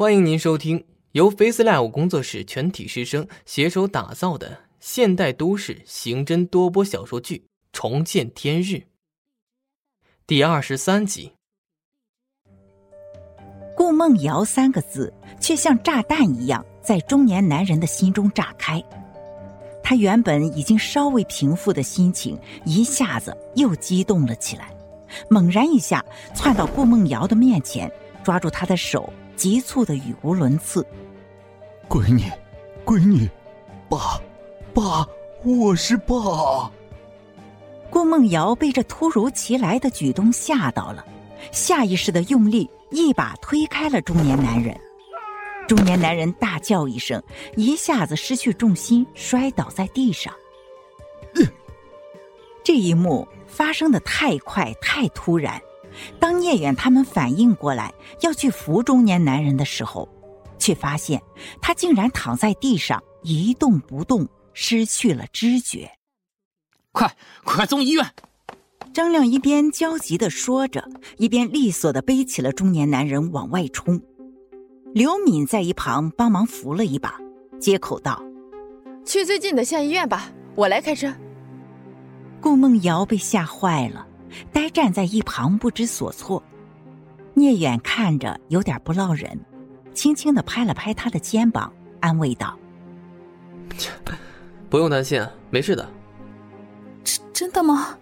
欢迎您收听由 FaceLive 工作室全体师生携手打造的现代都市刑侦多播小说剧《重见天日》第二十三集。顾梦瑶三个字，却像炸弹一样在中年男人的心中炸开。他原本已经稍微平复的心情，一下子又激动了起来，猛然一下窜到顾梦瑶的面前，抓住她的手。急促的语无伦次，闺女，闺女，爸，爸，我是爸。顾梦瑶被这突如其来的举动吓到了，下意识的用力一把推开了中年男人。中年男人大叫一声，一下子失去重心，摔倒在地上。这一幕发生的太快，太突然。当聂远他们反应过来要去扶中年男人的时候，却发现他竟然躺在地上一动不动，失去了知觉。快，快送医院！张亮一边焦急的说着，一边利索的背起了中年男人往外冲。刘敏在一旁帮忙扶了一把，接口道：“去最近的县医院吧，我来开车。”顾梦瑶被吓坏了。呆站在一旁不知所措，聂远看着有点不落忍，轻轻的拍了拍他的肩膀，安慰道：“不用担心，没事的。”“真真的吗？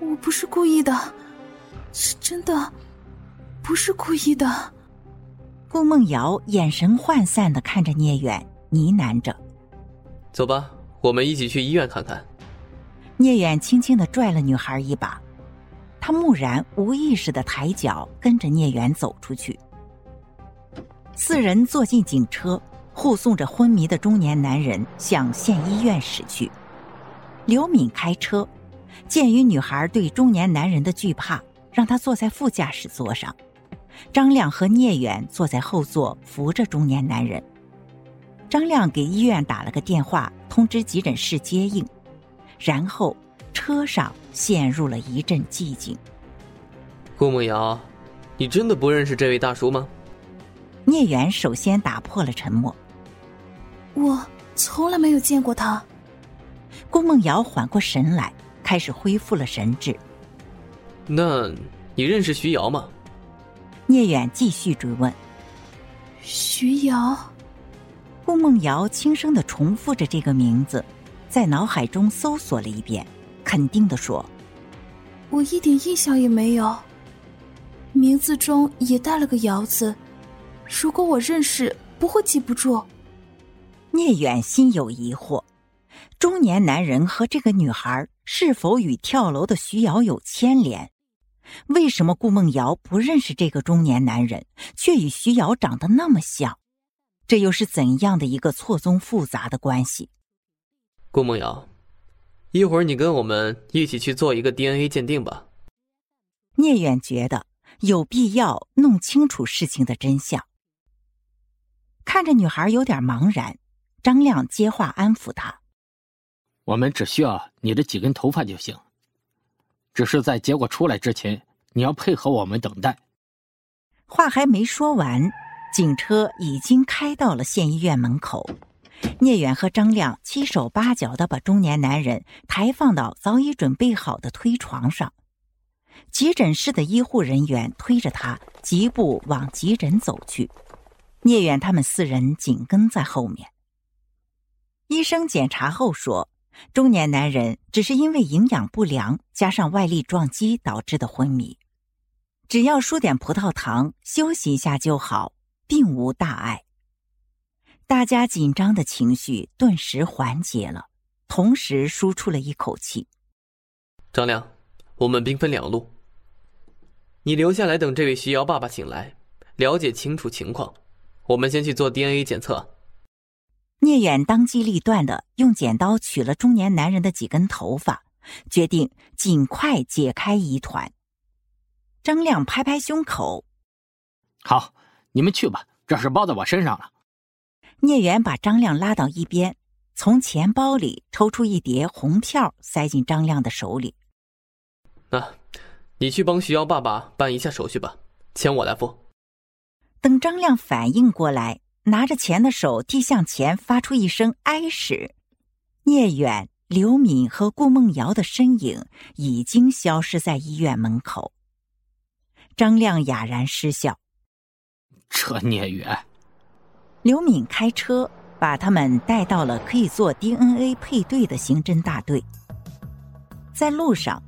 我不是故意的，是真的，不是故意的。”顾梦瑶眼神涣散的看着聂远，呢喃着：“走吧，我们一起去医院看看。”聂远轻轻的拽了女孩一把。他木然无意识的抬脚，跟着聂远走出去。四人坐进警车，护送着昏迷的中年男人向县医院驶去。刘敏开车，鉴于女孩对中年男人的惧怕，让他坐在副驾驶座上。张亮和聂远坐在后座，扶着中年男人。张亮给医院打了个电话，通知急诊室接应，然后。车上陷入了一阵寂静。顾梦瑶，你真的不认识这位大叔吗？聂远首先打破了沉默。我从来没有见过他。顾梦瑶缓过神来，开始恢复了神智。那你认识徐瑶吗？聂远继续追问。徐瑶。顾梦瑶轻声的重复着这个名字，在脑海中搜索了一遍。肯定的说：“我一点印象也没有，名字中也带了个‘瑶’字。如果我认识，不会记不住。”聂远心有疑惑：中年男人和这个女孩是否与跳楼的徐瑶有牵连？为什么顾梦瑶不认识这个中年男人，却与徐瑶长得那么像？这又是怎样的一个错综复杂的关系？顾梦瑶。一会儿你跟我们一起去做一个 DNA 鉴定吧。聂远觉得有必要弄清楚事情的真相。看着女孩有点茫然，张亮接话安抚她：“我们只需要你的几根头发就行，只是在结果出来之前，你要配合我们等待。”话还没说完，警车已经开到了县医院门口。聂远和张亮七手八脚的把中年男人抬放到早已准备好的推床上，急诊室的医护人员推着他疾步往急诊走去，聂远他们四人紧跟在后面。医生检查后说，中年男人只是因为营养不良加上外力撞击导致的昏迷，只要输点葡萄糖休息一下就好，并无大碍。大家紧张的情绪顿时缓解了，同时舒出了一口气。张亮，我们兵分两路，你留下来等这位徐瑶爸爸醒来，了解清楚情况。我们先去做 DNA 检测。聂远当机立断的用剪刀取了中年男人的几根头发，决定尽快解开疑团。张亮拍拍胸口：“好，你们去吧，这事包在我身上了。”聂远把张亮拉到一边，从钱包里抽出一叠红票，塞进张亮的手里。那，你去帮徐瑶爸爸办一下手续吧，钱我来付。等张亮反应过来，拿着钱的手递向前，发出一声哀时，聂远、刘敏和顾梦瑶的身影已经消失在医院门口。张亮哑然失笑：“这聂远。”刘敏开车把他们带到了可以做 DNA 配对的刑侦大队。在路上，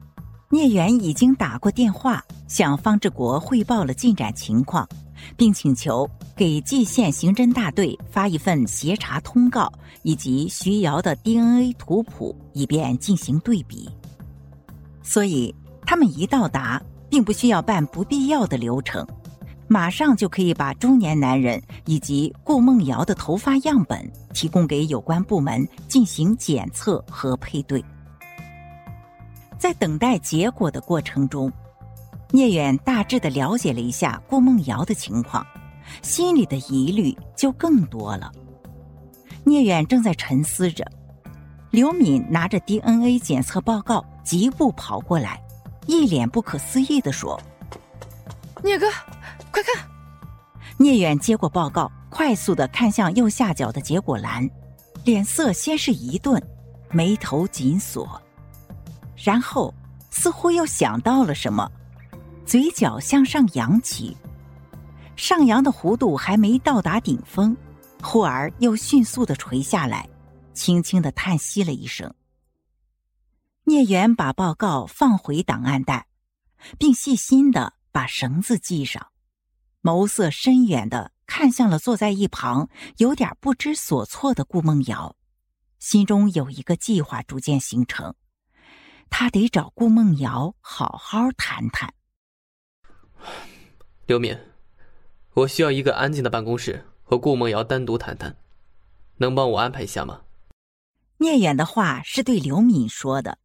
聂远已经打过电话向方志国汇报了进展情况。并请求给蓟县刑侦大队发一份协查通告以及徐瑶的 DNA 图谱，以便进行对比。所以他们一到达，并不需要办不必要的流程，马上就可以把中年男人以及顾梦瑶的头发样本提供给有关部门进行检测和配对。在等待结果的过程中。聂远大致的了解了一下顾梦瑶的情况，心里的疑虑就更多了。聂远正在沉思着，刘敏拿着 DNA 检测报告疾步跑过来，一脸不可思议的说：“聂哥，看！”聂远接过报告，快速的看向右下角的结果栏，脸色先是一顿，眉头紧锁，然后似乎又想到了什么。嘴角向上扬起，上扬的弧度还没到达顶峰，忽而又迅速的垂下来，轻轻的叹息了一声。聂远把报告放回档案袋，并细心的把绳子系上，眸色深远的看向了坐在一旁有点不知所措的顾梦瑶，心中有一个计划逐渐形成，他得找顾梦瑶好好谈谈。刘敏，我需要一个安静的办公室，和顾梦瑶单独谈谈，能帮我安排一下吗？聂远的话是对刘敏说的，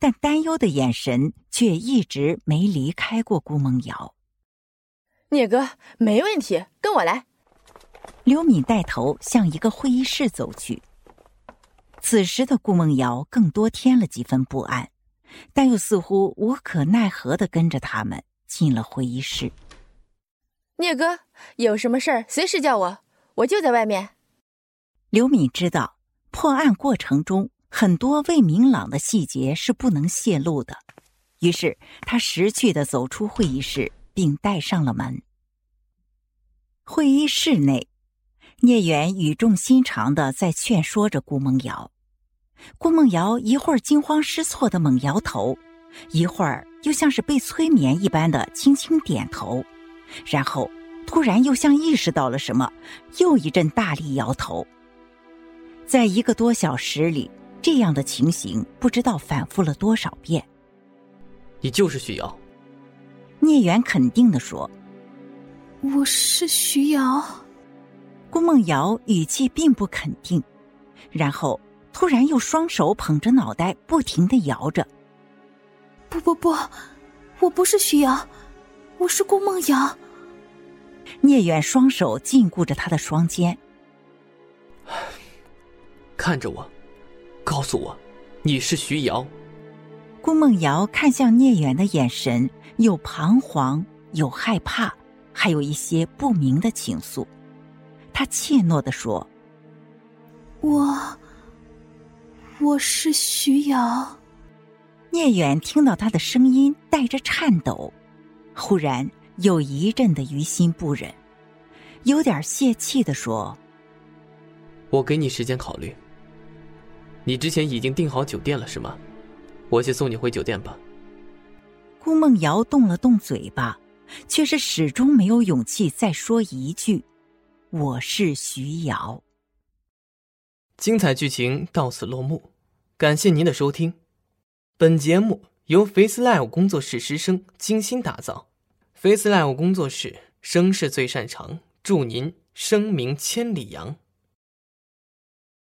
但担忧的眼神却一直没离开过顾梦瑶。聂哥，没问题，跟我来。刘敏带头向一个会议室走去。此时的顾梦瑶更多添了几分不安，但又似乎无可奈何的跟着他们。进了会议室，聂哥有什么事儿随时叫我，我就在外面。刘敏知道破案过程中很多未明朗的细节是不能泄露的，于是他识趣的走出会议室，并带上了门。会议室内，聂远语重心长的在劝说着顾梦瑶，顾梦瑶一会儿惊慌失措的猛摇头。一会儿又像是被催眠一般的轻轻点头，然后突然又像意识到了什么，又一阵大力摇头。在一个多小时里，这样的情形不知道反复了多少遍。你就是许瑶，聂远肯定的说：“我是徐瑶。”顾梦瑶语气并不肯定，然后突然又双手捧着脑袋，不停的摇着。不不不，我不是徐瑶，我是顾梦瑶。聂远双手禁锢着他的双肩，看着我，告诉我，你是徐瑶。顾梦瑶看向聂远的眼神，有彷徨，有害怕，还有一些不明的情愫。他怯懦的说：“我，我是徐瑶。”聂远听到他的声音带着颤抖，忽然有一阵的于心不忍，有点泄气的说：“我给你时间考虑。你之前已经订好酒店了是吗？我先送你回酒店吧。”顾梦瑶动了动嘴巴，却是始终没有勇气再说一句：“我是徐瑶。”精彩剧情到此落幕，感谢您的收听。本节目由 Face Live 工作室师生精心打造，Face Live 工作室声势最擅长，祝您声名千里扬。